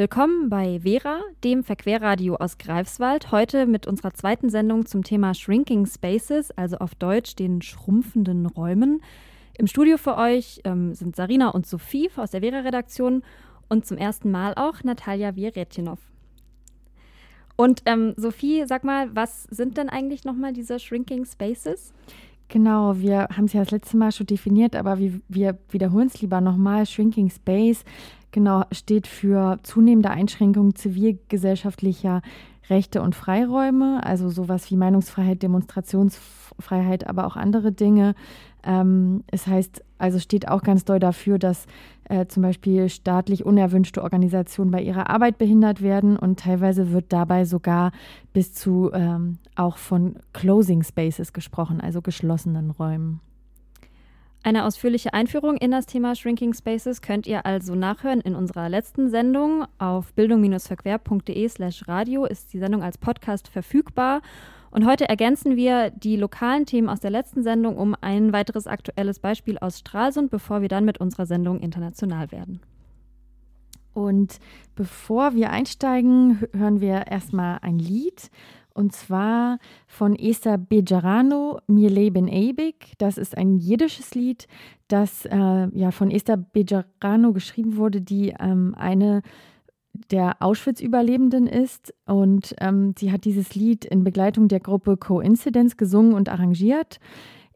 Willkommen bei Vera, dem Verquerradio aus Greifswald. Heute mit unserer zweiten Sendung zum Thema Shrinking Spaces, also auf Deutsch den schrumpfenden Räumen. Im Studio für euch ähm, sind Sarina und Sophie aus der Vera-Redaktion und zum ersten Mal auch Natalia Wieretjenov. Und ähm, Sophie, sag mal, was sind denn eigentlich nochmal diese Shrinking Spaces? Genau, wir haben es ja das letzte Mal schon definiert, aber wir, wir wiederholen es lieber nochmal. Shrinking Space genau steht für zunehmende Einschränkung zivilgesellschaftlicher Rechte und Freiräume, also sowas wie Meinungsfreiheit, Demonstrationsfreiheit, aber auch andere Dinge. Ähm, es heißt, also steht auch ganz doll dafür, dass äh, zum Beispiel staatlich unerwünschte Organisationen bei ihrer Arbeit behindert werden und teilweise wird dabei sogar bis zu ähm, auch von Closing Spaces gesprochen, also geschlossenen Räumen. Eine ausführliche Einführung in das Thema Shrinking Spaces könnt ihr also nachhören in unserer letzten Sendung. Auf bildung-verquer.de slash radio ist die Sendung als Podcast verfügbar. Und heute ergänzen wir die lokalen Themen aus der letzten Sendung um ein weiteres aktuelles Beispiel aus Stralsund, bevor wir dann mit unserer Sendung international werden. Und bevor wir einsteigen, hören wir erstmal ein Lied. Und zwar von Esther Bejarano, Mir leben ewig. Das ist ein jiddisches Lied, das äh, ja von Esther Bejarano geschrieben wurde, die ähm, eine der Auschwitz-Überlebenden ist. Und ähm, sie hat dieses Lied in Begleitung der Gruppe Coincidence gesungen und arrangiert.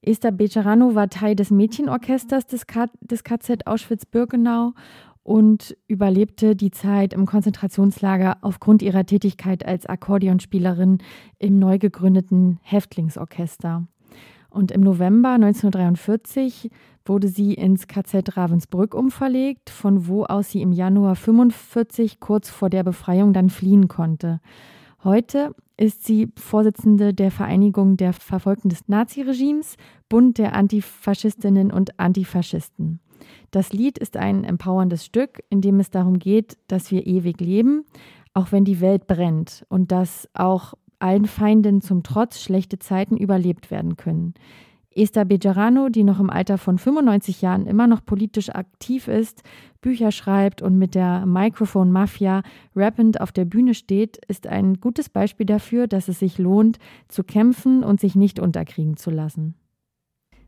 Esther Bejarano war Teil des Mädchenorchesters des, K des KZ Auschwitz-Birkenau und überlebte die Zeit im Konzentrationslager aufgrund ihrer Tätigkeit als Akkordeonspielerin im neu gegründeten Häftlingsorchester. Und im November 1943 wurde sie ins KZ Ravensbrück umverlegt, von wo aus sie im Januar 1945 kurz vor der Befreiung dann fliehen konnte. Heute ist sie Vorsitzende der Vereinigung der Verfolgten des Naziregimes, Bund der Antifaschistinnen und Antifaschisten. Das Lied ist ein empowerndes Stück, in dem es darum geht, dass wir ewig leben, auch wenn die Welt brennt und dass auch allen Feinden zum Trotz schlechte Zeiten überlebt werden können. Esther Bejarano, die noch im Alter von 95 Jahren immer noch politisch aktiv ist, Bücher schreibt und mit der Microphone Mafia rappend auf der Bühne steht, ist ein gutes Beispiel dafür, dass es sich lohnt, zu kämpfen und sich nicht unterkriegen zu lassen.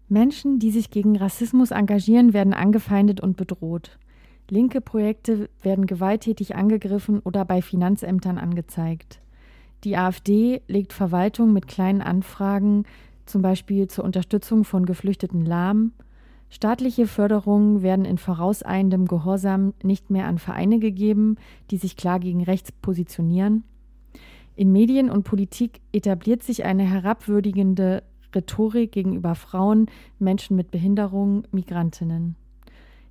Menschen, die sich gegen Rassismus engagieren, werden angefeindet und bedroht. Linke Projekte werden gewalttätig angegriffen oder bei Finanzämtern angezeigt. Die AfD legt Verwaltung mit kleinen Anfragen, zum Beispiel zur Unterstützung von Geflüchteten, lahm. Staatliche Förderungen werden in vorauseilendem Gehorsam nicht mehr an Vereine gegeben, die sich klar gegen rechts positionieren. In Medien und Politik etabliert sich eine herabwürdigende Rhetorik gegenüber Frauen, Menschen mit Behinderung, Migrantinnen.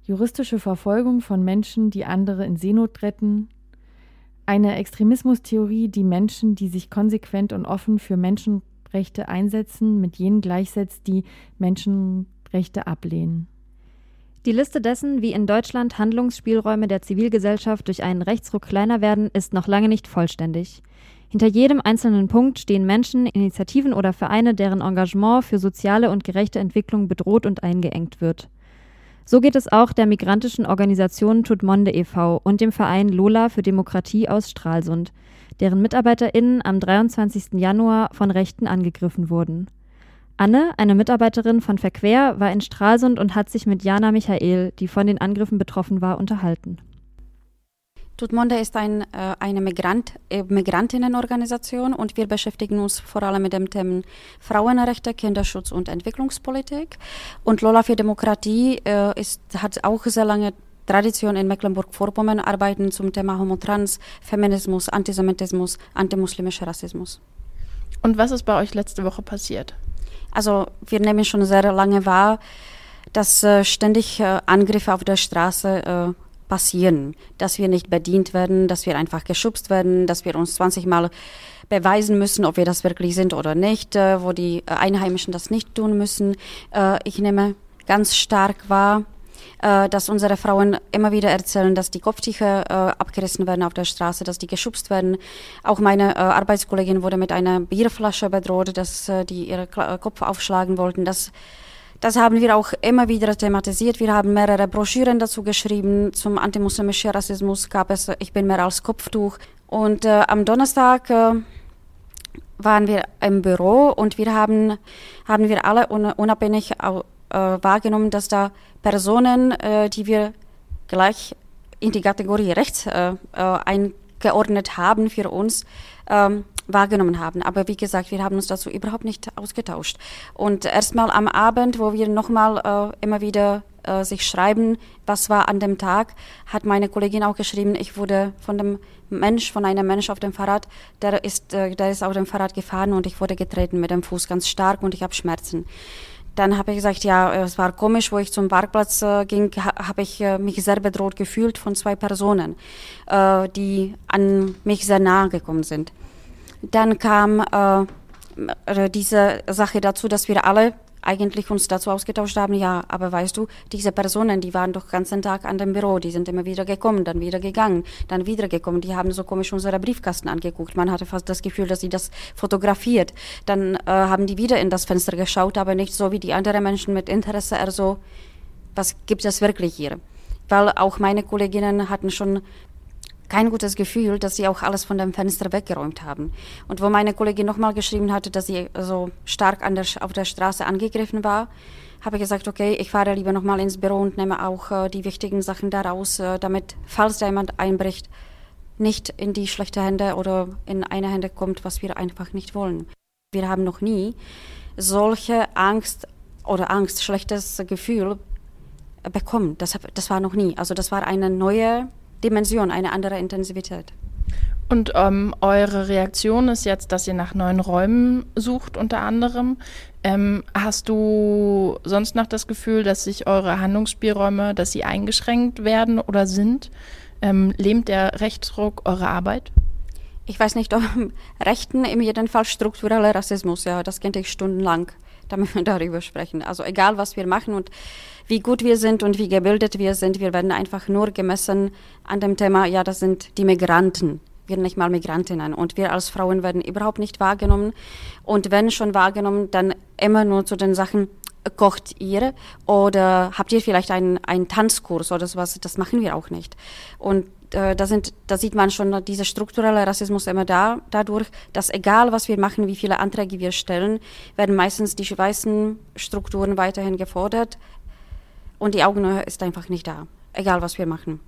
Juristische Verfolgung von Menschen, die andere in Seenot retten. Eine Extremismustheorie, die Menschen, die sich konsequent und offen für Menschenrechte einsetzen, mit jenen gleichsetzt, die Menschenrechte ablehnen. Die Liste dessen, wie in Deutschland Handlungsspielräume der Zivilgesellschaft durch einen Rechtsruck kleiner werden, ist noch lange nicht vollständig. Hinter jedem einzelnen Punkt stehen Menschen, Initiativen oder Vereine, deren Engagement für soziale und gerechte Entwicklung bedroht und eingeengt wird. So geht es auch der migrantischen Organisation Tutmonde e.V. und dem Verein Lola für Demokratie aus Stralsund, deren MitarbeiterInnen am 23. Januar von Rechten angegriffen wurden. Anne, eine Mitarbeiterin von Verquer, war in Stralsund und hat sich mit Jana Michael, die von den Angriffen betroffen war, unterhalten. Tutmonde ist ein, äh, eine Migrant, äh, Migrantinnenorganisation und wir beschäftigen uns vor allem mit dem Themen Frauenrechte, Kinderschutz und Entwicklungspolitik. Und Lola für Demokratie äh, ist, hat auch sehr lange Tradition in Mecklenburg-Vorpommern, arbeiten zum Thema Homotrans, Feminismus, Antisemitismus, antimuslimischer Rassismus. Und was ist bei euch letzte Woche passiert? Also wir nehmen schon sehr lange wahr, dass äh, ständig äh, Angriffe auf der Straße äh, passieren, dass wir nicht bedient werden, dass wir einfach geschubst werden, dass wir uns 20 Mal beweisen müssen, ob wir das wirklich sind oder nicht, äh, wo die äh, Einheimischen das nicht tun müssen. Äh, ich nehme ganz stark wahr, dass unsere Frauen immer wieder erzählen, dass die Kopftücher abgerissen werden auf der Straße, dass die geschubst werden. Auch meine Arbeitskollegin wurde mit einer Bierflasche bedroht, dass die ihre Kopf aufschlagen wollten. Das Das haben wir auch immer wieder thematisiert. Wir haben mehrere Broschüren dazu geschrieben. Zum antimuslimischen Rassismus gab es Ich bin mehr als Kopftuch. Und äh, am Donnerstag äh, waren wir im Büro und wir haben, haben wir alle unabhängig äh, wahrgenommen, dass da Personen, äh, die wir gleich in die Kategorie rechts äh, äh, eingeordnet haben für uns, ähm, wahrgenommen haben. Aber wie gesagt, wir haben uns dazu überhaupt nicht ausgetauscht. Und erstmal am Abend, wo wir nochmal äh, immer wieder äh, sich schreiben, was war an dem Tag, hat meine Kollegin auch geschrieben, ich wurde von dem Mensch, von einem Mensch auf dem Fahrrad, der ist, äh, der ist auf dem Fahrrad gefahren und ich wurde getreten mit dem Fuß ganz stark und ich habe Schmerzen. Dann habe ich gesagt, ja, es war komisch, wo ich zum Parkplatz äh, ging, ha, habe ich äh, mich sehr bedroht gefühlt von zwei Personen, äh, die an mich sehr nahe gekommen sind. Dann kam äh, diese Sache dazu, dass wir alle eigentlich uns dazu ausgetauscht haben, ja, aber weißt du, diese Personen, die waren doch ganzen Tag an dem Büro, die sind immer wieder gekommen, dann wieder gegangen, dann wieder gekommen, die haben so komisch unsere Briefkasten angeguckt. Man hatte fast das Gefühl, dass sie das fotografiert. Dann äh, haben die wieder in das Fenster geschaut, aber nicht so wie die anderen Menschen mit Interesse, eher so, was gibt es wirklich hier? Weil auch meine Kolleginnen hatten schon kein gutes Gefühl, dass sie auch alles von dem Fenster weggeräumt haben. Und wo meine Kollegin nochmal geschrieben hatte, dass sie so stark der, auf der Straße angegriffen war, habe ich gesagt, okay, ich fahre lieber nochmal ins Büro und nehme auch äh, die wichtigen Sachen daraus, äh, damit, falls da jemand einbricht, nicht in die schlechte Hände oder in eine Hände kommt, was wir einfach nicht wollen. Wir haben noch nie solche Angst oder Angst, schlechtes Gefühl bekommen. Das, das war noch nie. Also das war eine neue Dimension, eine andere Intensivität. Und ähm, eure Reaktion ist jetzt, dass ihr nach neuen Räumen sucht, unter anderem. Ähm, hast du sonst noch das Gefühl, dass sich eure Handlungsspielräume, dass sie eingeschränkt werden oder sind? Ähm, lähmt der Rechtsruck eure Arbeit? Ich weiß nicht, ob Rechten im jeden Fall struktureller Rassismus, ja, das könnte ich stundenlang damit wir darüber sprechen. Also egal, was wir machen und wie gut wir sind und wie gebildet wir sind, wir werden einfach nur gemessen an dem Thema, ja, das sind die Migranten. Wir nicht mal Migrantinnen. Und wir als Frauen werden überhaupt nicht wahrgenommen. Und wenn schon wahrgenommen, dann immer nur zu den Sachen, kocht ihr oder habt ihr vielleicht einen, einen Tanzkurs oder sowas? Das machen wir auch nicht. Und äh, da, sind, da sieht man schon dieser strukturelle Rassismus immer da, dadurch, dass egal was wir machen, wie viele Anträge wir stellen, werden meistens die weißen Strukturen weiterhin gefordert und die Augenhöhe ist einfach nicht da, egal was wir machen.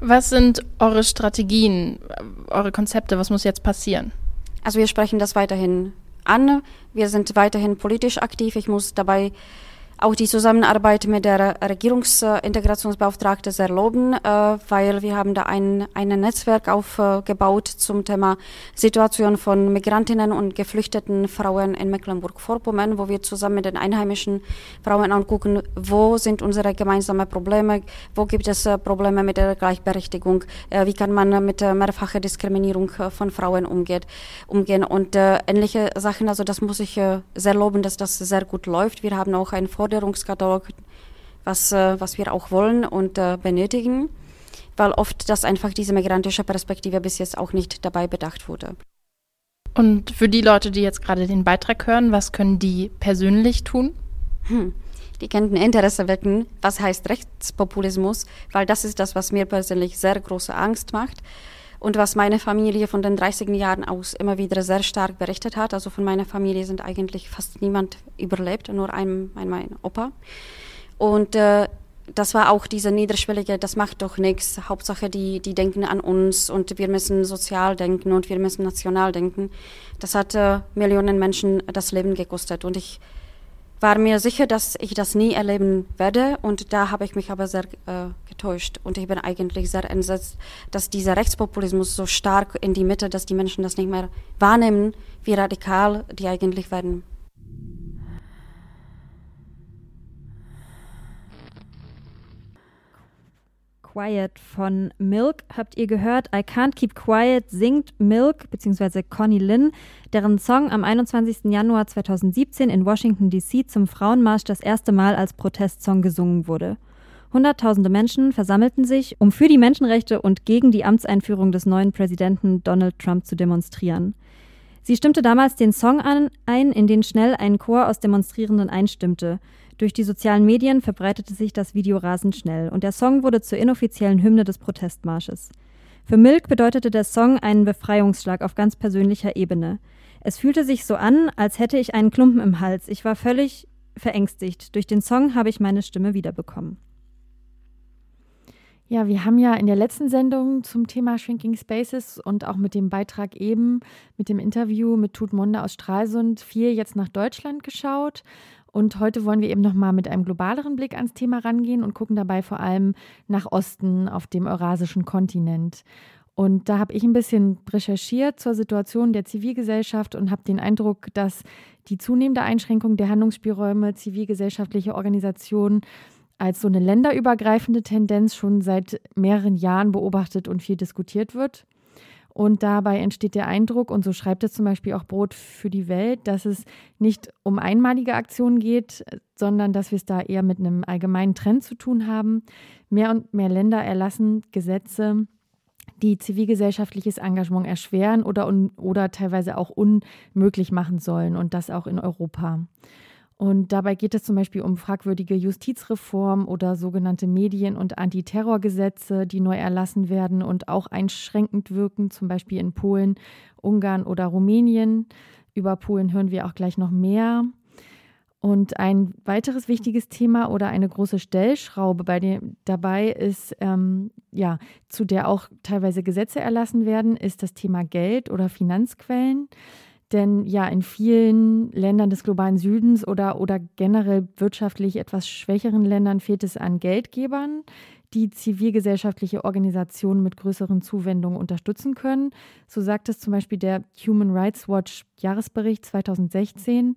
Was sind eure Strategien, eure Konzepte? Was muss jetzt passieren? Also wir sprechen das weiterhin an. Wir sind weiterhin politisch aktiv. Ich muss dabei auch die Zusammenarbeit mit der Regierungsintegrationsbeauftragte sehr loben, äh, weil wir haben da ein, ein Netzwerk aufgebaut zum Thema Situation von Migrantinnen und geflüchteten Frauen in Mecklenburg-Vorpommern, wo wir zusammen mit den einheimischen Frauen angucken, wo sind unsere gemeinsamen Probleme, wo gibt es äh, Probleme mit der Gleichberechtigung, äh, wie kann man mit mehrfacher Diskriminierung von Frauen umgeht, umgehen und ähnliche Sachen. Also das muss ich sehr loben, dass das sehr gut läuft. Wir haben auch ein Vor Forderungskatalog, was, äh, was wir auch wollen und äh, benötigen, weil oft das einfach diese migrantische Perspektive bis jetzt auch nicht dabei bedacht wurde. Und für die Leute, die jetzt gerade den Beitrag hören, was können die persönlich tun? Hm. Die könnten Interesse wecken, was heißt Rechtspopulismus, weil das ist das, was mir persönlich sehr große Angst macht und was meine Familie von den 30 Jahren aus immer wieder sehr stark berichtet hat. Also von meiner Familie sind eigentlich fast niemand überlebt, nur ein, mein, mein Opa. Und äh, das war auch diese niederschwellige, das macht doch nichts. Hauptsache, die, die denken an uns und wir müssen sozial denken und wir müssen national denken. Das hat äh, Millionen Menschen das Leben gekostet. Und ich war mir sicher, dass ich das nie erleben werde und da habe ich mich aber sehr äh, getäuscht und ich bin eigentlich sehr entsetzt, dass dieser Rechtspopulismus so stark in die Mitte, dass die Menschen das nicht mehr wahrnehmen, wie radikal die eigentlich werden. Quiet von Milk habt ihr gehört. I Can't Keep Quiet singt Milk bzw. Connie Lynn, deren Song am 21. Januar 2017 in Washington DC zum Frauenmarsch das erste Mal als Protestsong gesungen wurde. Hunderttausende Menschen versammelten sich, um für die Menschenrechte und gegen die Amtseinführung des neuen Präsidenten Donald Trump zu demonstrieren. Sie stimmte damals den Song an, ein, in den schnell ein Chor aus Demonstrierenden einstimmte. Durch die sozialen Medien verbreitete sich das Video rasend schnell und der Song wurde zur inoffiziellen Hymne des Protestmarsches. Für Milk bedeutete der Song einen Befreiungsschlag auf ganz persönlicher Ebene. Es fühlte sich so an, als hätte ich einen Klumpen im Hals. Ich war völlig verängstigt. Durch den Song habe ich meine Stimme wiederbekommen. Ja, wir haben ja in der letzten Sendung zum Thema Shrinking Spaces und auch mit dem Beitrag eben, mit dem Interview mit Tut Monde aus Stralsund viel jetzt nach Deutschland geschaut. Und heute wollen wir eben nochmal mit einem globaleren Blick ans Thema rangehen und gucken dabei vor allem nach Osten auf dem eurasischen Kontinent. Und da habe ich ein bisschen recherchiert zur Situation der Zivilgesellschaft und habe den Eindruck, dass die zunehmende Einschränkung der Handlungsspielräume zivilgesellschaftlicher Organisationen als so eine länderübergreifende Tendenz schon seit mehreren Jahren beobachtet und viel diskutiert wird. Und dabei entsteht der Eindruck, und so schreibt es zum Beispiel auch Brot für die Welt, dass es nicht um einmalige Aktionen geht, sondern dass wir es da eher mit einem allgemeinen Trend zu tun haben. Mehr und mehr Länder erlassen Gesetze, die zivilgesellschaftliches Engagement erschweren oder, oder teilweise auch unmöglich machen sollen und das auch in Europa. Und dabei geht es zum Beispiel um fragwürdige Justizreform oder sogenannte Medien- und Antiterrorgesetze, die neu erlassen werden und auch einschränkend wirken, zum Beispiel in Polen, Ungarn oder Rumänien. Über Polen hören wir auch gleich noch mehr. Und ein weiteres wichtiges Thema oder eine große Stellschraube bei dem, dabei ist, ähm, ja, zu der auch teilweise Gesetze erlassen werden, ist das Thema Geld oder Finanzquellen. Denn ja, in vielen Ländern des globalen Südens oder, oder generell wirtschaftlich etwas schwächeren Ländern fehlt es an Geldgebern, die zivilgesellschaftliche Organisationen mit größeren Zuwendungen unterstützen können. So sagt es zum Beispiel der Human Rights Watch Jahresbericht 2016.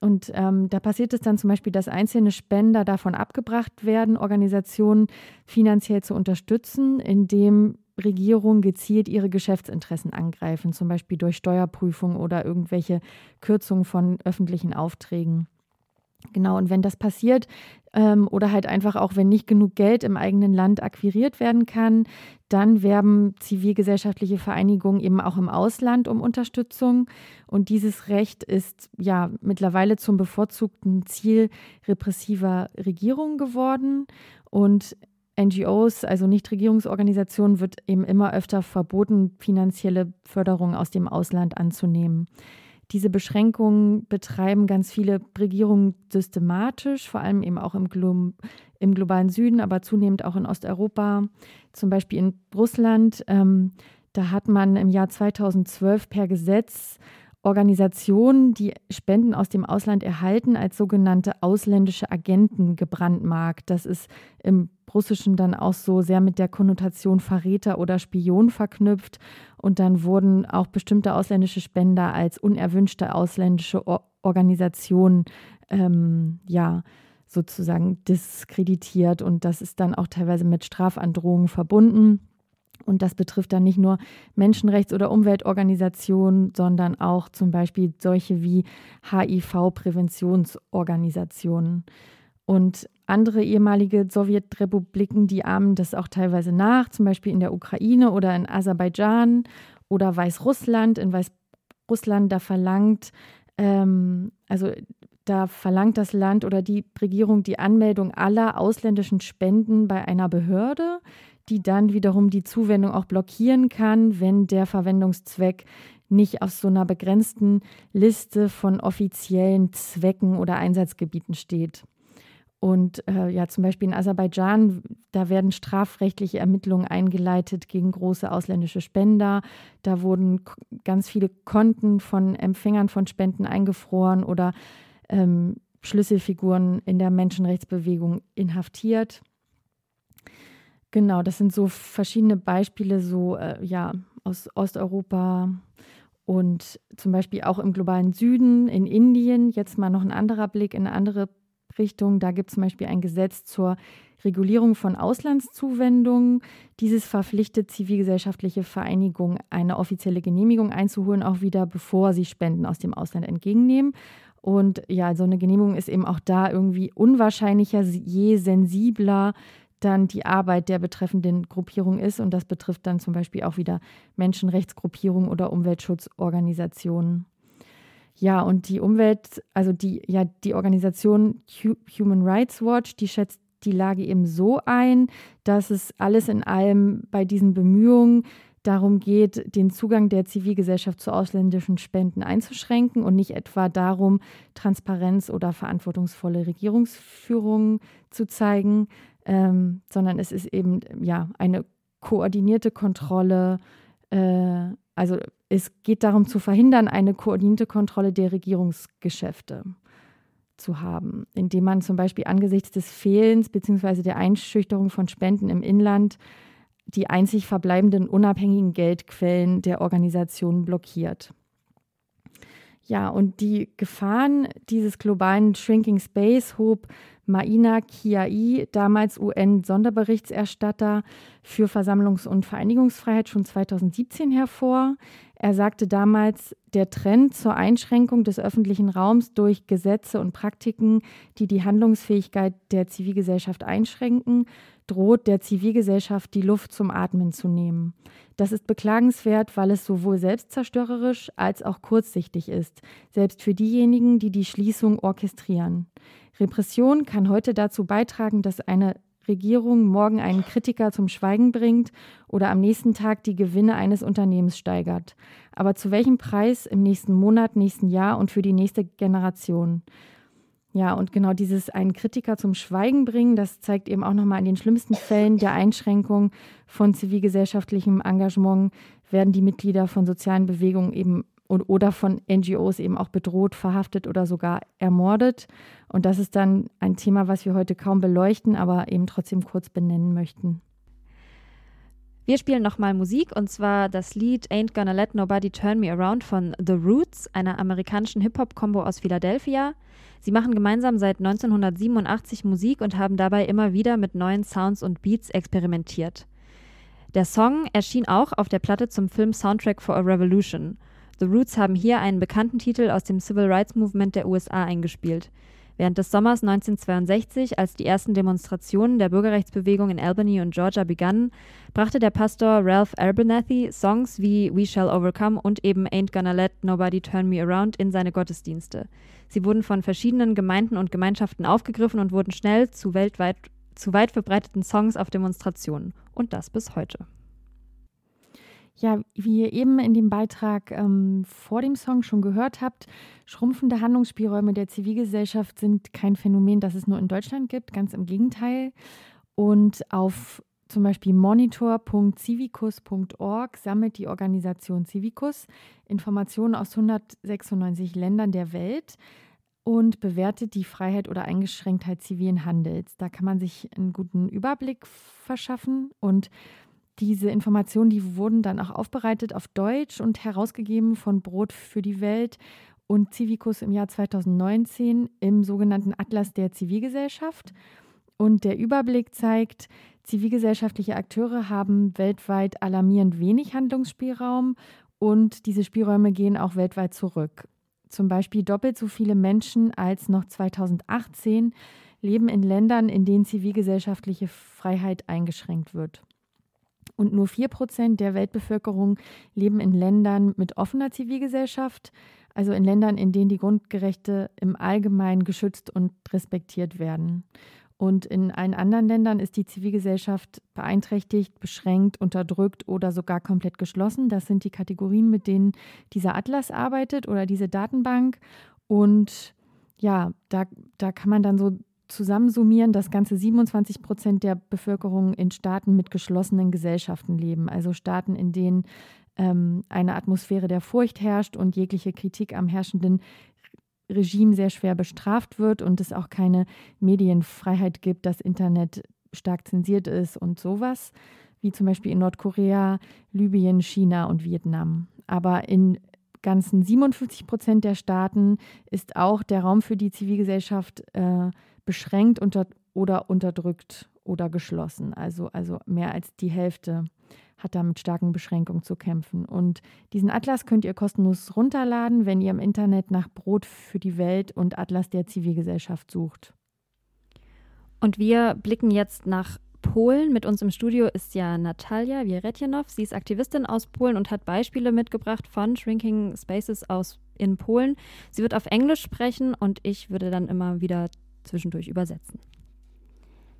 Und ähm, da passiert es dann zum Beispiel, dass einzelne Spender davon abgebracht werden, Organisationen finanziell zu unterstützen, indem Regierungen gezielt ihre Geschäftsinteressen angreifen, zum Beispiel durch Steuerprüfung oder irgendwelche Kürzungen von öffentlichen Aufträgen. Genau, und wenn das passiert ähm, oder halt einfach auch, wenn nicht genug Geld im eigenen Land akquiriert werden kann, dann werben zivilgesellschaftliche Vereinigungen eben auch im Ausland um Unterstützung. Und dieses Recht ist ja mittlerweile zum bevorzugten Ziel repressiver Regierungen geworden. Und NGOs, also Nichtregierungsorganisationen, wird eben immer öfter verboten, finanzielle Förderung aus dem Ausland anzunehmen. Diese Beschränkungen betreiben ganz viele Regierungen systematisch, vor allem eben auch im, Glo im globalen Süden, aber zunehmend auch in Osteuropa, zum Beispiel in Russland. Ähm, da hat man im Jahr 2012 per Gesetz Organisationen, die Spenden aus dem Ausland erhalten, als sogenannte ausländische Agenten gebrandmarkt. Das ist im Russischen dann auch so sehr mit der Konnotation Verräter oder Spion verknüpft. Und dann wurden auch bestimmte ausländische Spender als unerwünschte ausländische Organisationen ähm, ja, sozusagen diskreditiert. Und das ist dann auch teilweise mit Strafandrohungen verbunden. Und das betrifft dann nicht nur Menschenrechts- oder Umweltorganisationen, sondern auch zum Beispiel solche wie HIV-Präventionsorganisationen. Und andere ehemalige Sowjetrepubliken, die ahmen das auch teilweise nach, zum Beispiel in der Ukraine oder in Aserbaidschan oder Weißrussland. In Weißrussland, da verlangt, ähm, also da verlangt das Land oder die Regierung die Anmeldung aller ausländischen Spenden bei einer Behörde die dann wiederum die Zuwendung auch blockieren kann, wenn der Verwendungszweck nicht auf so einer begrenzten Liste von offiziellen Zwecken oder Einsatzgebieten steht. Und äh, ja, zum Beispiel in Aserbaidschan, da werden strafrechtliche Ermittlungen eingeleitet gegen große ausländische Spender. Da wurden ganz viele Konten von Empfängern von Spenden eingefroren oder ähm, Schlüsselfiguren in der Menschenrechtsbewegung inhaftiert. Genau, das sind so verschiedene Beispiele, so äh, ja, aus Osteuropa und zum Beispiel auch im globalen Süden, in Indien. Jetzt mal noch ein anderer Blick in eine andere Richtung. Da gibt es zum Beispiel ein Gesetz zur Regulierung von Auslandszuwendungen. Dieses verpflichtet zivilgesellschaftliche Vereinigungen, eine offizielle Genehmigung einzuholen, auch wieder bevor sie Spenden aus dem Ausland entgegennehmen. Und ja, so eine Genehmigung ist eben auch da irgendwie unwahrscheinlicher, je sensibler dann die Arbeit der betreffenden Gruppierung ist. Und das betrifft dann zum Beispiel auch wieder Menschenrechtsgruppierungen oder Umweltschutzorganisationen. Ja, und die Umwelt, also die, ja, die Organisation Human Rights Watch, die schätzt die Lage eben so ein, dass es alles in allem bei diesen Bemühungen darum geht, den Zugang der Zivilgesellschaft zu ausländischen Spenden einzuschränken und nicht etwa darum, Transparenz oder verantwortungsvolle Regierungsführung zu zeigen, ähm, sondern es ist eben ja eine koordinierte Kontrolle. Äh, also es geht darum zu verhindern, eine koordinierte Kontrolle der Regierungsgeschäfte zu haben, indem man zum Beispiel angesichts des Fehlens bzw. der Einschüchterung von Spenden im Inland die einzig verbleibenden unabhängigen Geldquellen der Organisation blockiert. Ja, und die Gefahren dieses globalen Shrinking Space hob Maina Kiai, damals UN-Sonderberichterstatter für Versammlungs- und Vereinigungsfreiheit, schon 2017 hervor. Er sagte damals, der Trend zur Einschränkung des öffentlichen Raums durch Gesetze und Praktiken, die die Handlungsfähigkeit der Zivilgesellschaft einschränken, droht der Zivilgesellschaft die Luft zum Atmen zu nehmen. Das ist beklagenswert, weil es sowohl selbstzerstörerisch als auch kurzsichtig ist, selbst für diejenigen, die die Schließung orchestrieren. Repression kann heute dazu beitragen, dass eine Regierung morgen einen Kritiker zum Schweigen bringt oder am nächsten Tag die Gewinne eines Unternehmens steigert. Aber zu welchem Preis im nächsten Monat, nächsten Jahr und für die nächste Generation? Ja, und genau dieses einen Kritiker zum Schweigen bringen, das zeigt eben auch nochmal in den schlimmsten Fällen der Einschränkung von zivilgesellschaftlichem Engagement werden die Mitglieder von sozialen Bewegungen eben oder von NGOs eben auch bedroht, verhaftet oder sogar ermordet. Und das ist dann ein Thema, was wir heute kaum beleuchten, aber eben trotzdem kurz benennen möchten. Wir spielen nochmal Musik und zwar das Lied Ain't Gonna Let Nobody Turn Me Around von The Roots, einer amerikanischen Hip-Hop-Kombo aus Philadelphia. Sie machen gemeinsam seit 1987 Musik und haben dabei immer wieder mit neuen Sounds und Beats experimentiert. Der Song erschien auch auf der Platte zum Film Soundtrack for a Revolution. The Roots haben hier einen bekannten Titel aus dem Civil Rights Movement der USA eingespielt. Während des Sommers 1962, als die ersten Demonstrationen der Bürgerrechtsbewegung in Albany und Georgia begannen, brachte der Pastor Ralph Abernathy Songs wie We Shall Overcome und eben Ain't Gonna Let Nobody Turn Me Around in seine Gottesdienste. Sie wurden von verschiedenen Gemeinden und Gemeinschaften aufgegriffen und wurden schnell zu weltweit zu weit verbreiteten Songs auf Demonstrationen. Und das bis heute. Ja, wie ihr eben in dem Beitrag ähm, vor dem Song schon gehört habt, schrumpfende Handlungsspielräume der Zivilgesellschaft sind kein Phänomen, das es nur in Deutschland gibt, ganz im Gegenteil. Und auf zum Beispiel monitor.civicus.org sammelt die Organisation Civicus Informationen aus 196 Ländern der Welt und bewertet die Freiheit oder Eingeschränktheit zivilen Handels. Da kann man sich einen guten Überblick verschaffen und diese Informationen, die wurden dann auch aufbereitet auf Deutsch und herausgegeben von Brot für die Welt und Civicus im Jahr 2019 im sogenannten Atlas der Zivilgesellschaft. Und der Überblick zeigt, zivilgesellschaftliche Akteure haben weltweit alarmierend wenig Handlungsspielraum und diese Spielräume gehen auch weltweit zurück. Zum Beispiel doppelt so viele Menschen als noch 2018 leben in Ländern, in denen zivilgesellschaftliche Freiheit eingeschränkt wird und nur 4% der Weltbevölkerung leben in Ländern mit offener Zivilgesellschaft, also in Ländern, in denen die Grundgerechte im Allgemeinen geschützt und respektiert werden. Und in allen anderen Ländern ist die Zivilgesellschaft beeinträchtigt, beschränkt, unterdrückt oder sogar komplett geschlossen. Das sind die Kategorien, mit denen dieser Atlas arbeitet oder diese Datenbank. Und ja, da, da kann man dann so zusammensummieren, dass ganze 27 Prozent der Bevölkerung in Staaten mit geschlossenen Gesellschaften leben, also Staaten, in denen ähm, eine Atmosphäre der Furcht herrscht und jegliche Kritik am herrschenden Regime sehr schwer bestraft wird und es auch keine Medienfreiheit gibt, das Internet stark zensiert ist und sowas, wie zum Beispiel in Nordkorea, Libyen, China und Vietnam. Aber in ganzen 57 Prozent der Staaten ist auch der Raum für die Zivilgesellschaft äh, beschränkt unter, oder unterdrückt oder geschlossen. Also, also mehr als die Hälfte hat da mit starken Beschränkungen zu kämpfen. Und diesen Atlas könnt ihr kostenlos runterladen, wenn ihr im Internet nach Brot für die Welt und Atlas der Zivilgesellschaft sucht. Und wir blicken jetzt nach Polen. Mit uns im Studio ist ja Natalia Wieretjenow. Sie ist Aktivistin aus Polen und hat Beispiele mitgebracht von Shrinking Spaces aus in Polen. Sie wird auf Englisch sprechen und ich würde dann immer wieder zwischendurch übersetzen.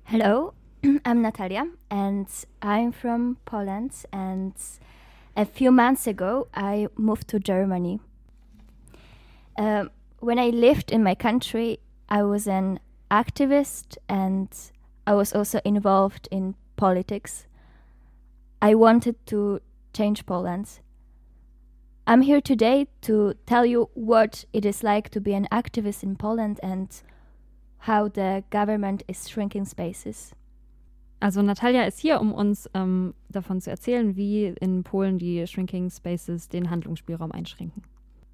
Hello, I'm Natalia and I'm from Poland and a few months ago I moved to Germany. Uh, when I lived in my country, I was an activist and I was also involved in politics. I wanted to change Poland. I'm here today to tell you what it is like to be an activist in Poland and how the government is shrinking spaces. Also Natalia ist hier, um uns ähm, davon zu erzählen, wie in Polen die Shrinking Spaces den Handlungsspielraum einschränken.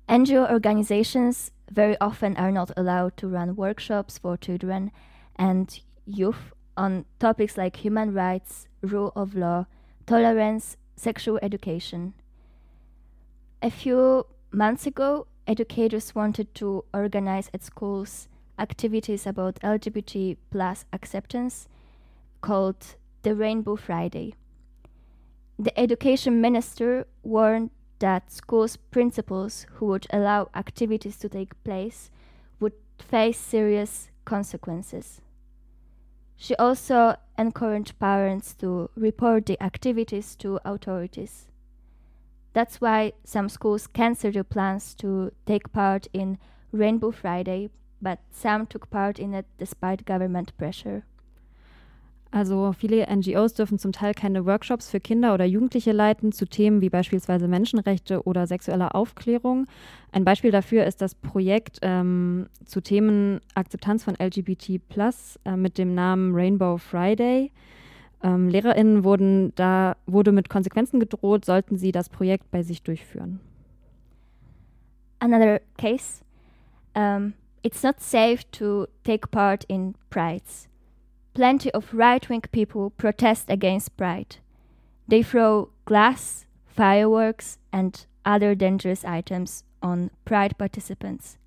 NGO organizations very often are not allowed to run workshops for children and youth on topics like human rights, rule of law, tolerance, sexual education. A few months ago, educators wanted to organize at schools activities about LGBT plus acceptance called the Rainbow Friday. The education minister warned that schools' principals who would allow activities to take place would face serious consequences. She also encouraged parents to report the activities to authorities. That's why some schools canceled their plans to take part in Rainbow Friday, but some took part in it despite government pressure. Also viele NGOs dürfen zum Teil keine Workshops für Kinder oder Jugendliche leiten zu Themen wie beispielsweise Menschenrechte oder sexuelle Aufklärung. Ein Beispiel dafür ist das Projekt ähm, zu Themen Akzeptanz von LGBT äh, mit dem Namen Rainbow Friday. Ähm, LehrerInnen wurden da wurde mit Konsequenzen gedroht, sollten sie das Projekt bei sich durchführen. Another case. Um, it's not safe to take part in prides. plenty of right wing people protest against Pride. They throw glass, fireworks, and other dangerous items on Pride participants.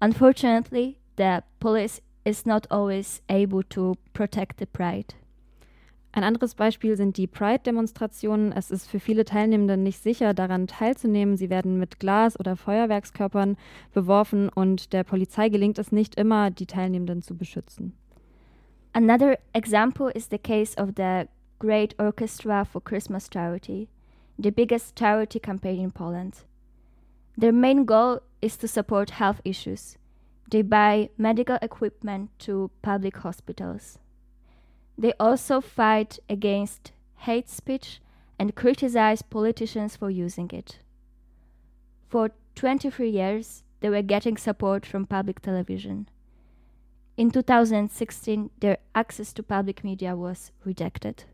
Unfortunately, the police is not always able to protect the Pride. Ein anderes Beispiel sind die Pride-Demonstrationen. Es ist für viele Teilnehmende nicht sicher, daran teilzunehmen. Sie werden mit Glas- oder Feuerwerkskörpern beworfen und der Polizei gelingt es nicht immer, die Teilnehmenden zu beschützen. Another example is the case of the Great Orchestra for Christmas Charity, the biggest charity campaign in Poland. Their main goal is to support health issues. They buy medical equipment to public hospitals. They also fight against hate speech and criticize politicians for using it. For 23 years, they were getting support from public television. In 2016, their access to public media was rejected.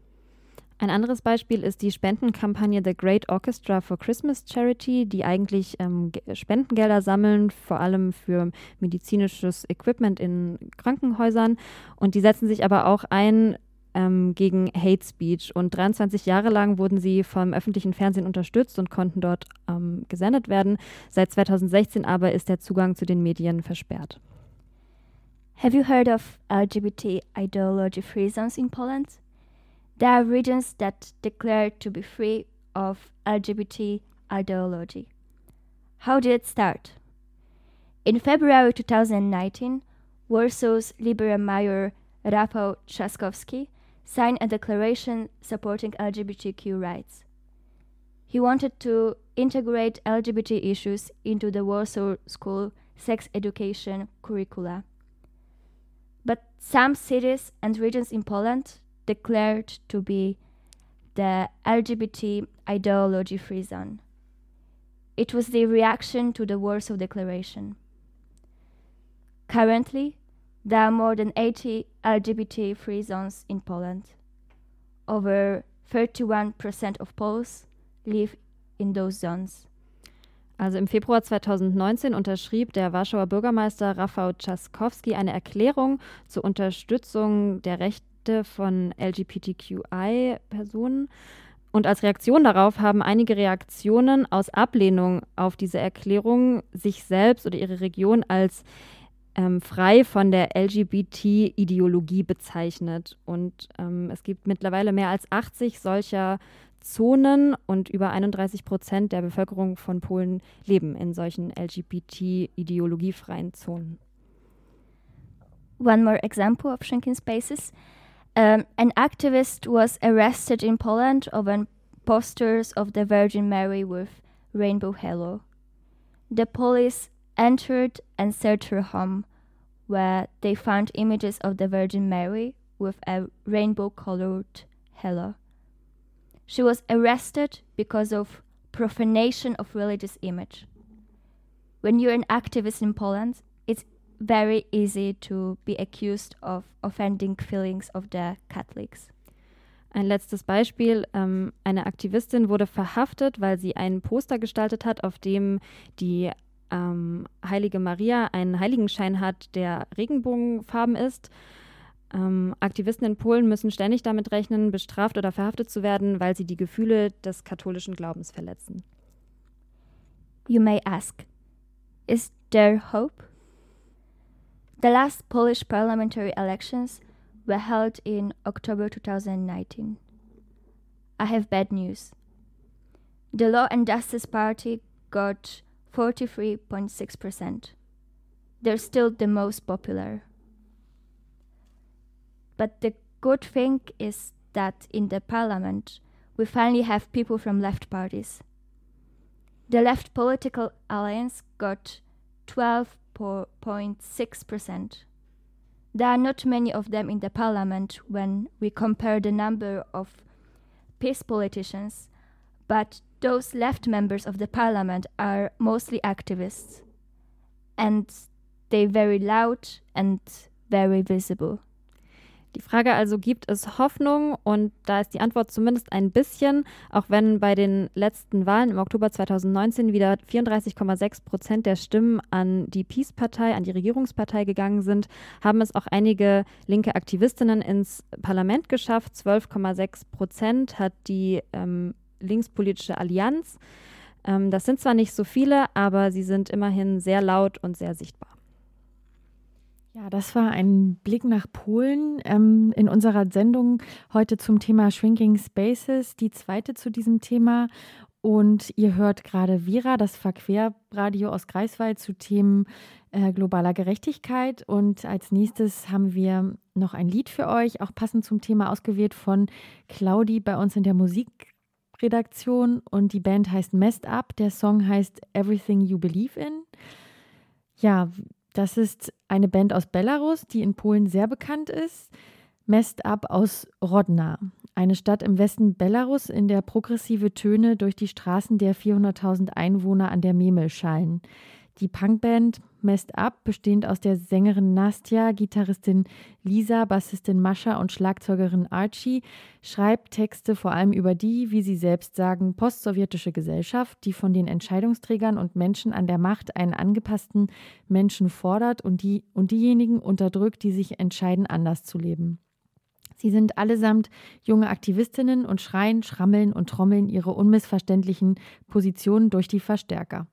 Ein anderes Beispiel ist die Spendenkampagne The Great Orchestra for Christmas Charity, die eigentlich ähm, Spendengelder sammeln, vor allem für medizinisches Equipment in Krankenhäusern. Und die setzen sich aber auch ein ähm, gegen Hate Speech. Und 23 Jahre lang wurden sie vom öffentlichen Fernsehen unterstützt und konnten dort ähm, gesendet werden. Seit 2016 aber ist der Zugang zu den Medien versperrt. Have you heard of LGBT ideology free zones in Poland? There are regions that declare to be free of LGBT ideology. How did it start? In February 2019, Warsaw's Liberal Mayor Rafał Trzaskowski signed a declaration supporting LGBTQ rights. He wanted to integrate LGBT issues into the Warsaw School sex education curricula. But some cities and regions in Poland declared to be the LGBT ideology free zone. It was the reaction to the Warsaw Declaration. Currently, there are more than 80 LGBT free zones in Poland. Over 31% of Poles live in those zones. Also im Februar 2019 unterschrieb der Warschauer Bürgermeister Rafał Trzaskowski eine Erklärung zur Unterstützung der Rechte von LGBTQI-Personen. Und als Reaktion darauf haben einige Reaktionen aus Ablehnung auf diese Erklärung sich selbst oder ihre Region als ähm, frei von der LGBT-Ideologie bezeichnet. Und ähm, es gibt mittlerweile mehr als 80 solcher Zonen und über 31 Prozent der Bevölkerung von Polen leben in solchen LGBT-ideologiefreien Zonen. One more example of shrinking spaces. Um, an activist was arrested in Poland over posters of the Virgin Mary with rainbow halo. The police entered and searched her home, where they found images of the Virgin Mary with a rainbow colored halo. She was arrested because of profanation of religious image. When you're an activist in Poland, it's very easy to be accused of offending feelings of the Catholics. Ein letztes Beispiel. Ähm, eine Aktivistin wurde verhaftet, weil sie ein Poster gestaltet hat, auf dem die ähm, Heilige Maria einen Heiligenschein hat, der Regenbogenfarben ist. Ähm, Aktivisten in Polen müssen ständig damit rechnen, bestraft oder verhaftet zu werden, weil sie die Gefühle des katholischen Glaubens verletzen. You may ask, is there hope? The last Polish parliamentary elections were held in October 2019. I have bad news. The Law and Justice Party got 43.6%. They're still the most popular. But the good thing is that in the parliament, we finally have people from left parties. The left political alliance got 12.6%. There are not many of them in the parliament when we compare the number of peace politicians, but those left members of the parliament are mostly activists. And they're very loud and very visible. Die Frage also, gibt es Hoffnung? Und da ist die Antwort zumindest ein bisschen, auch wenn bei den letzten Wahlen im Oktober 2019 wieder 34,6 Prozent der Stimmen an die Peace-Partei, an die Regierungspartei gegangen sind, haben es auch einige linke Aktivistinnen ins Parlament geschafft. 12,6 Prozent hat die ähm, linkspolitische Allianz. Ähm, das sind zwar nicht so viele, aber sie sind immerhin sehr laut und sehr sichtbar. Ja, das war ein Blick nach Polen ähm, in unserer Sendung heute zum Thema Shrinking Spaces, die zweite zu diesem Thema. Und ihr hört gerade Vira, das Verquerradio aus Greifswald zu Themen äh, globaler Gerechtigkeit. Und als nächstes haben wir noch ein Lied für euch, auch passend zum Thema ausgewählt von Claudi bei uns in der Musikredaktion. Und die Band heißt Messed Up. Der Song heißt Everything You Believe in. Ja, das ist eine Band aus Belarus, die in Polen sehr bekannt ist. Messed Up aus Rodna, eine Stadt im Westen Belarus, in der progressive Töne durch die Straßen der 400.000 Einwohner an der Memel schallen. Die Punkband Messed Up, bestehend aus der Sängerin Nastja, Gitarristin Lisa, Bassistin Mascha und Schlagzeugerin Archie, schreibt Texte vor allem über die, wie sie selbst sagen, postsowjetische Gesellschaft, die von den Entscheidungsträgern und Menschen an der Macht einen angepassten Menschen fordert und, die, und diejenigen unterdrückt, die sich entscheiden, anders zu leben. Sie sind allesamt junge Aktivistinnen und schreien, schrammeln und trommeln ihre unmissverständlichen Positionen durch die Verstärker.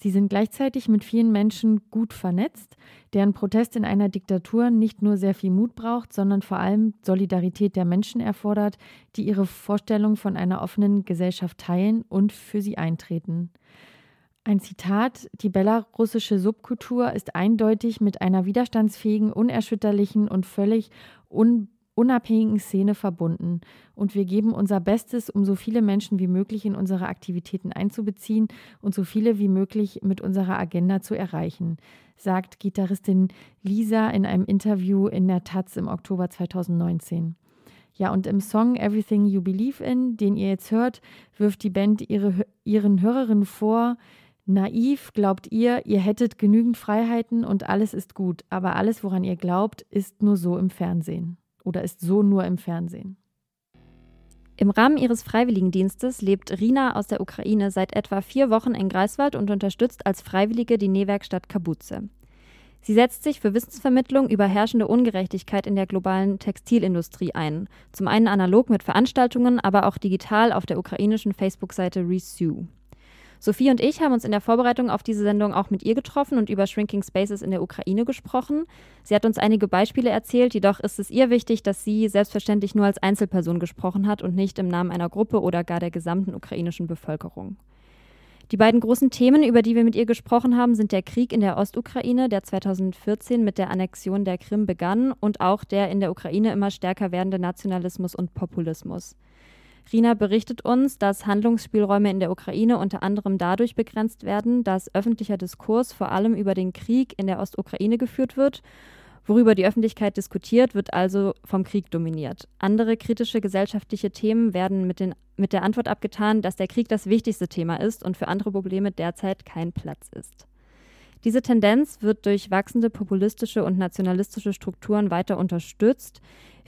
Sie sind gleichzeitig mit vielen Menschen gut vernetzt, deren Protest in einer Diktatur nicht nur sehr viel Mut braucht, sondern vor allem Solidarität der Menschen erfordert, die ihre Vorstellung von einer offenen Gesellschaft teilen und für sie eintreten. Ein Zitat, die belarussische Subkultur ist eindeutig mit einer widerstandsfähigen, unerschütterlichen und völlig un unabhängigen Szene verbunden und wir geben unser Bestes, um so viele Menschen wie möglich in unsere Aktivitäten einzubeziehen und so viele wie möglich mit unserer Agenda zu erreichen, sagt Gitarristin Lisa in einem Interview in der Taz im Oktober 2019. Ja, und im Song Everything You Believe in, den ihr jetzt hört, wirft die Band ihre, ihren Hörerinnen vor, Naiv glaubt ihr, ihr hättet genügend Freiheiten und alles ist gut, aber alles, woran ihr glaubt, ist nur so im Fernsehen oder ist so nur im Fernsehen? Im Rahmen ihres Freiwilligendienstes lebt Rina aus der Ukraine seit etwa vier Wochen in Greifswald und unterstützt als Freiwillige die Nähwerkstatt Kabuze. Sie setzt sich für Wissensvermittlung über herrschende Ungerechtigkeit in der globalen Textilindustrie ein. Zum einen analog mit Veranstaltungen, aber auch digital auf der ukrainischen Facebook-Seite Resue. Sophie und ich haben uns in der Vorbereitung auf diese Sendung auch mit ihr getroffen und über Shrinking Spaces in der Ukraine gesprochen. Sie hat uns einige Beispiele erzählt, jedoch ist es ihr wichtig, dass sie selbstverständlich nur als Einzelperson gesprochen hat und nicht im Namen einer Gruppe oder gar der gesamten ukrainischen Bevölkerung. Die beiden großen Themen, über die wir mit ihr gesprochen haben, sind der Krieg in der Ostukraine, der 2014 mit der Annexion der Krim begann, und auch der in der Ukraine immer stärker werdende Nationalismus und Populismus. Rina berichtet uns, dass Handlungsspielräume in der Ukraine unter anderem dadurch begrenzt werden, dass öffentlicher Diskurs vor allem über den Krieg in der Ostukraine geführt wird. Worüber die Öffentlichkeit diskutiert, wird also vom Krieg dominiert. Andere kritische gesellschaftliche Themen werden mit, den, mit der Antwort abgetan, dass der Krieg das wichtigste Thema ist und für andere Probleme derzeit kein Platz ist. Diese Tendenz wird durch wachsende populistische und nationalistische Strukturen weiter unterstützt.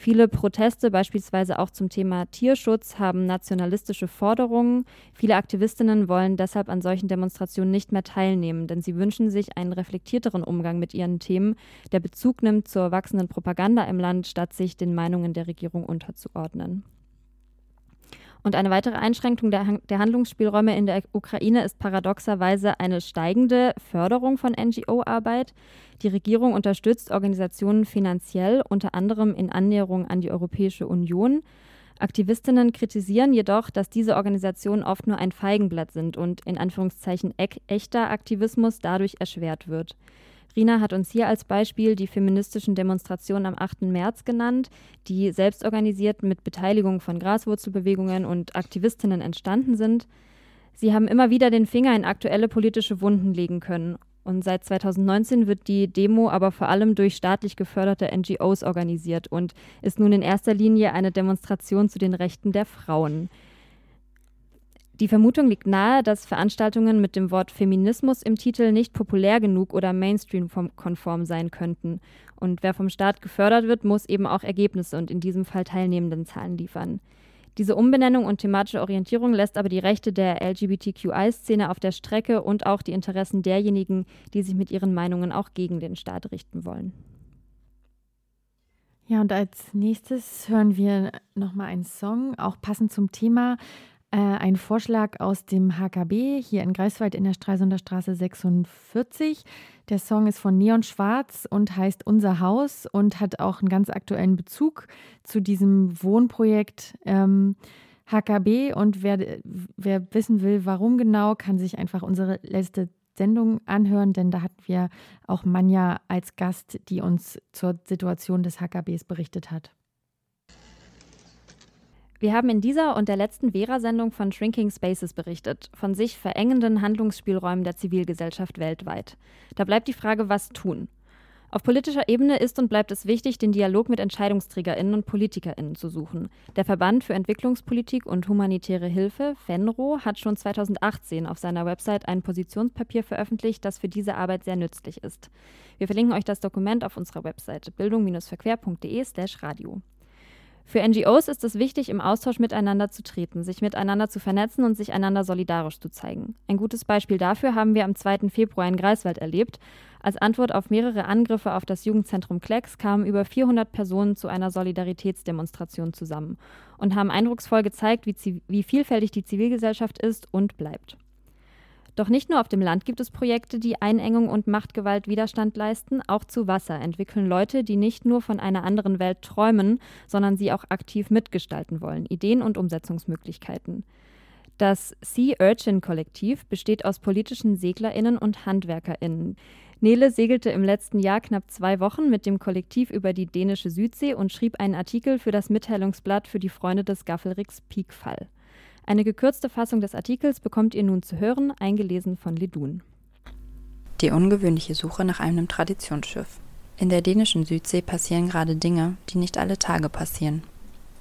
Viele Proteste, beispielsweise auch zum Thema Tierschutz, haben nationalistische Forderungen. Viele Aktivistinnen wollen deshalb an solchen Demonstrationen nicht mehr teilnehmen, denn sie wünschen sich einen reflektierteren Umgang mit ihren Themen, der Bezug nimmt zur wachsenden Propaganda im Land, statt sich den Meinungen der Regierung unterzuordnen. Und eine weitere Einschränkung der, der, Handlungsspielräume in der Ukraine ist paradoxerweise eine steigende Förderung von NGO-Arbeit. Die Regierung unterstützt Organisationen finanziell, unter anderem in Annäherung an die Europäische Union. Aktivistinnen kritisieren jedoch, dass diese Organisationen oft nur ein Feigenblatt sind und in Anführungszeichen echter Aktivismus dadurch erschwert wird. Rina hat uns hier als Beispiel die feministischen Demonstrationen am 8. März genannt, die selbstorganisiert mit Beteiligung von Graswurzelbewegungen und Aktivistinnen entstanden sind. Sie haben immer wieder den Finger in aktuelle politische Wunden legen können. Und seit 2019 wird die Demo aber vor allem durch staatlich geförderte NGOs organisiert und ist nun in erster Linie eine Demonstration zu den Rechten der Frauen. Die Vermutung liegt nahe, dass Veranstaltungen mit dem Wort Feminismus im Titel nicht populär genug oder Mainstream-konform sein könnten. Und wer vom Staat gefördert wird, muss eben auch Ergebnisse und in diesem Fall teilnehmenden Zahlen liefern. Diese Umbenennung und thematische Orientierung lässt aber die Rechte der LGBTQI-Szene auf der Strecke und auch die Interessen derjenigen, die sich mit ihren Meinungen auch gegen den Staat richten wollen. Ja, und als nächstes hören wir nochmal einen Song, auch passend zum Thema äh, ein Vorschlag aus dem HKB hier in Greifswald in der Stralsunder Straße 46. Der Song ist von Neon Schwarz und heißt Unser Haus und hat auch einen ganz aktuellen Bezug zu diesem Wohnprojekt ähm, HKB. Und wer, wer wissen will, warum genau, kann sich einfach unsere letzte Sendung anhören, denn da hatten wir auch Manja als Gast, die uns zur Situation des HKBs berichtet hat. Wir haben in dieser und der letzten Vera-Sendung von Shrinking Spaces berichtet, von sich verengenden Handlungsspielräumen der Zivilgesellschaft weltweit. Da bleibt die Frage, was tun? Auf politischer Ebene ist und bleibt es wichtig, den Dialog mit EntscheidungsträgerInnen und PolitikerInnen zu suchen. Der Verband für Entwicklungspolitik und humanitäre Hilfe, FENRO, hat schon 2018 auf seiner Website ein Positionspapier veröffentlicht, das für diese Arbeit sehr nützlich ist. Wir verlinken euch das Dokument auf unserer Website bildung-verquer.de/slash radio. Für NGOs ist es wichtig, im Austausch miteinander zu treten, sich miteinander zu vernetzen und sich einander solidarisch zu zeigen. Ein gutes Beispiel dafür haben wir am 2. Februar in Greifswald erlebt. Als Antwort auf mehrere Angriffe auf das Jugendzentrum Klecks kamen über 400 Personen zu einer Solidaritätsdemonstration zusammen und haben eindrucksvoll gezeigt, wie, wie vielfältig die Zivilgesellschaft ist und bleibt. Doch nicht nur auf dem Land gibt es Projekte, die Einengung und Machtgewalt Widerstand leisten, auch zu Wasser entwickeln Leute, die nicht nur von einer anderen Welt träumen, sondern sie auch aktiv mitgestalten wollen, Ideen und Umsetzungsmöglichkeiten. Das Sea Urchin Kollektiv besteht aus politischen SeglerInnen und HandwerkerInnen. Nele segelte im letzten Jahr knapp zwei Wochen mit dem Kollektiv über die dänische Südsee und schrieb einen Artikel für das Mitteilungsblatt für die Freunde des Gaffelricks Peakfall. Eine gekürzte Fassung des Artikels bekommt ihr nun zu hören, eingelesen von Ledun. Die ungewöhnliche Suche nach einem Traditionsschiff. In der dänischen Südsee passieren gerade Dinge, die nicht alle Tage passieren.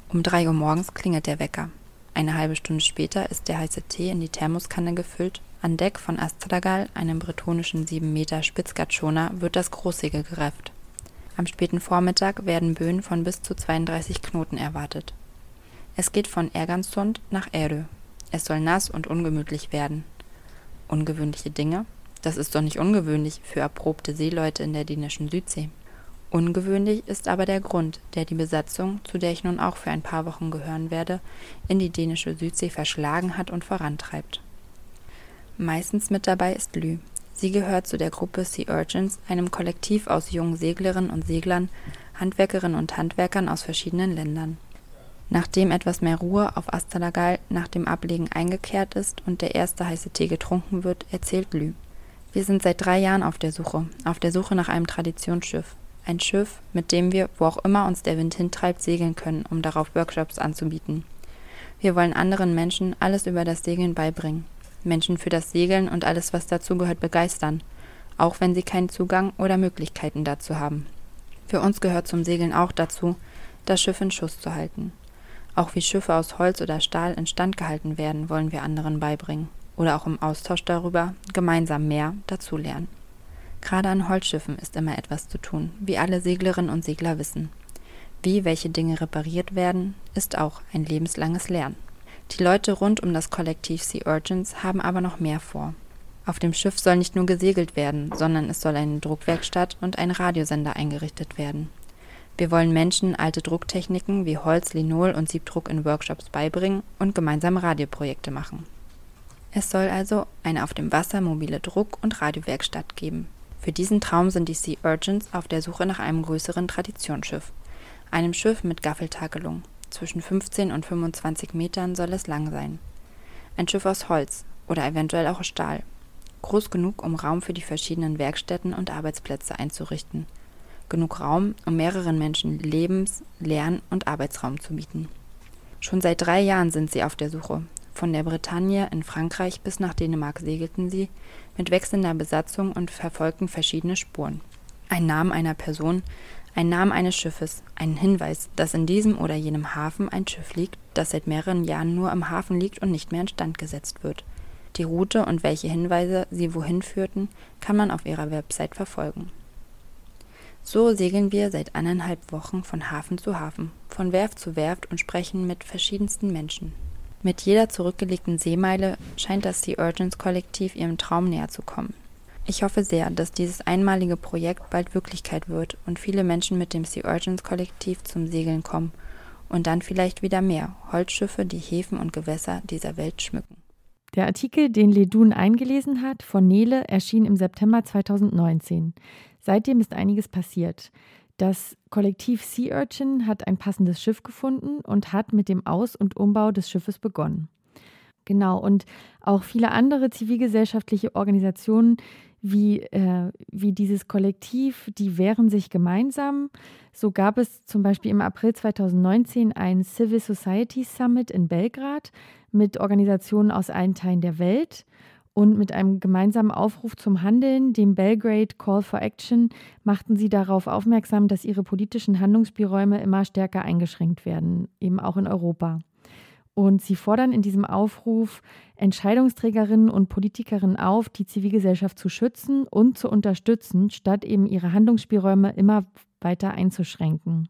Um drei Uhr morgens klingelt der Wecker. Eine halbe Stunde später ist der heiße Tee in die Thermoskanne gefüllt. An Deck von Astragal, einem bretonischen 7 Meter Spitzgatschona, wird das Großsegel gerefft. Am späten Vormittag werden Böen von bis zu 32 Knoten erwartet. Es geht von Ergansund nach Ärö. Es soll nass und ungemütlich werden. Ungewöhnliche Dinge? Das ist doch nicht ungewöhnlich für erprobte Seeleute in der dänischen Südsee. Ungewöhnlich ist aber der Grund, der die Besatzung, zu der ich nun auch für ein paar Wochen gehören werde, in die dänische Südsee verschlagen hat und vorantreibt. Meistens mit dabei ist Lü. Sie gehört zu der Gruppe Sea Urchins, einem Kollektiv aus jungen Seglerinnen und Seglern, Handwerkerinnen und Handwerkern aus verschiedenen Ländern. Nachdem etwas mehr Ruhe auf Astalagal nach dem Ablegen eingekehrt ist und der erste heiße Tee getrunken wird, erzählt Lü. Wir sind seit drei Jahren auf der Suche, auf der Suche nach einem Traditionsschiff. Ein Schiff, mit dem wir, wo auch immer uns der Wind hintreibt, segeln können, um darauf Workshops anzubieten. Wir wollen anderen Menschen alles über das Segeln beibringen. Menschen für das Segeln und alles, was dazugehört, begeistern, auch wenn sie keinen Zugang oder Möglichkeiten dazu haben. Für uns gehört zum Segeln auch dazu, das Schiff in Schuss zu halten. Auch wie Schiffe aus Holz oder Stahl instand gehalten werden, wollen wir anderen beibringen. Oder auch im Austausch darüber gemeinsam mehr dazulernen. Gerade an Holzschiffen ist immer etwas zu tun, wie alle Seglerinnen und Segler wissen. Wie welche Dinge repariert werden, ist auch ein lebenslanges Lernen. Die Leute rund um das Kollektiv Sea Urgents haben aber noch mehr vor. Auf dem Schiff soll nicht nur gesegelt werden, sondern es soll eine Druckwerkstatt und ein Radiosender eingerichtet werden. Wir wollen Menschen alte Drucktechniken wie Holz, Linol und Siebdruck in Workshops beibringen und gemeinsam Radioprojekte machen. Es soll also eine auf dem Wasser mobile Druck- und Radiowerkstatt geben. Für diesen Traum sind die Sea Urchins auf der Suche nach einem größeren Traditionsschiff. Einem Schiff mit Gaffeltakelung. Zwischen 15 und 25 Metern soll es lang sein. Ein Schiff aus Holz oder eventuell auch Stahl. Groß genug, um Raum für die verschiedenen Werkstätten und Arbeitsplätze einzurichten – genug Raum, um mehreren Menschen Lebens-, Lern- und Arbeitsraum zu bieten. Schon seit drei Jahren sind sie auf der Suche. Von der Bretagne in Frankreich bis nach Dänemark segelten sie mit wechselnder Besatzung und verfolgten verschiedene Spuren. Ein Name einer Person, ein Name eines Schiffes, einen Hinweis, dass in diesem oder jenem Hafen ein Schiff liegt, das seit mehreren Jahren nur im Hafen liegt und nicht mehr instand gesetzt wird. Die Route und welche Hinweise sie wohin führten, kann man auf ihrer Website verfolgen. So segeln wir seit anderthalb Wochen von Hafen zu Hafen, von Werft zu Werft und sprechen mit verschiedensten Menschen. Mit jeder zurückgelegten Seemeile scheint das Sea Urgents Kollektiv ihrem Traum näher zu kommen. Ich hoffe sehr, dass dieses einmalige Projekt bald Wirklichkeit wird und viele Menschen mit dem Sea Urgents Kollektiv zum Segeln kommen und dann vielleicht wieder mehr Holzschiffe die Häfen und Gewässer dieser Welt schmücken. Der Artikel, den Ledun eingelesen hat, von Nele, erschien im September 2019. Seitdem ist einiges passiert. Das Kollektiv Sea Urchin hat ein passendes Schiff gefunden und hat mit dem Aus- und Umbau des Schiffes begonnen. Genau, und auch viele andere zivilgesellschaftliche Organisationen wie, äh, wie dieses Kollektiv, die wehren sich gemeinsam. So gab es zum Beispiel im April 2019 ein Civil Society Summit in Belgrad mit Organisationen aus allen Teilen der Welt. Und mit einem gemeinsamen Aufruf zum Handeln, dem Belgrade Call for Action, machten sie darauf aufmerksam, dass ihre politischen Handlungsspielräume immer stärker eingeschränkt werden, eben auch in Europa. Und sie fordern in diesem Aufruf Entscheidungsträgerinnen und Politikerinnen auf, die Zivilgesellschaft zu schützen und zu unterstützen, statt eben ihre Handlungsspielräume immer weiter einzuschränken.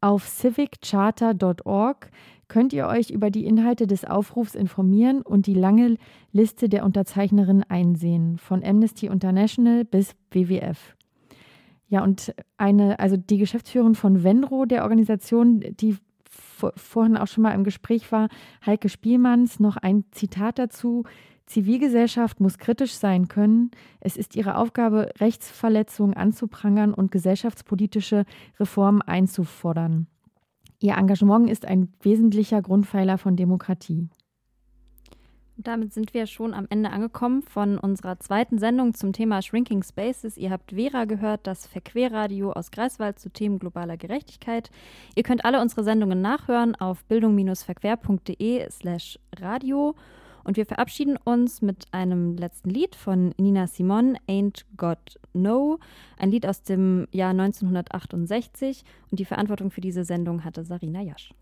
Auf civiccharter.org könnt ihr euch über die Inhalte des Aufrufs informieren und die lange Liste der Unterzeichnerinnen einsehen, von Amnesty International bis WWF. Ja, und eine, also die Geschäftsführerin von Venro, der Organisation, die vorhin auch schon mal im Gespräch war, Heike Spielmanns, noch ein Zitat dazu. Zivilgesellschaft muss kritisch sein können. Es ist ihre Aufgabe, Rechtsverletzungen anzuprangern und gesellschaftspolitische Reformen einzufordern. Ihr Engagement ist ein wesentlicher Grundpfeiler von Demokratie. Damit sind wir schon am Ende angekommen von unserer zweiten Sendung zum Thema Shrinking Spaces. Ihr habt Vera gehört, das Verquerradio aus Greifswald zu Themen globaler Gerechtigkeit. Ihr könnt alle unsere Sendungen nachhören auf bildung-verquer.de slash radio. Und wir verabschieden uns mit einem letzten Lied von Nina Simon, Ain't Got No, ein Lied aus dem Jahr 1968. Und die Verantwortung für diese Sendung hatte Sarina Jasch.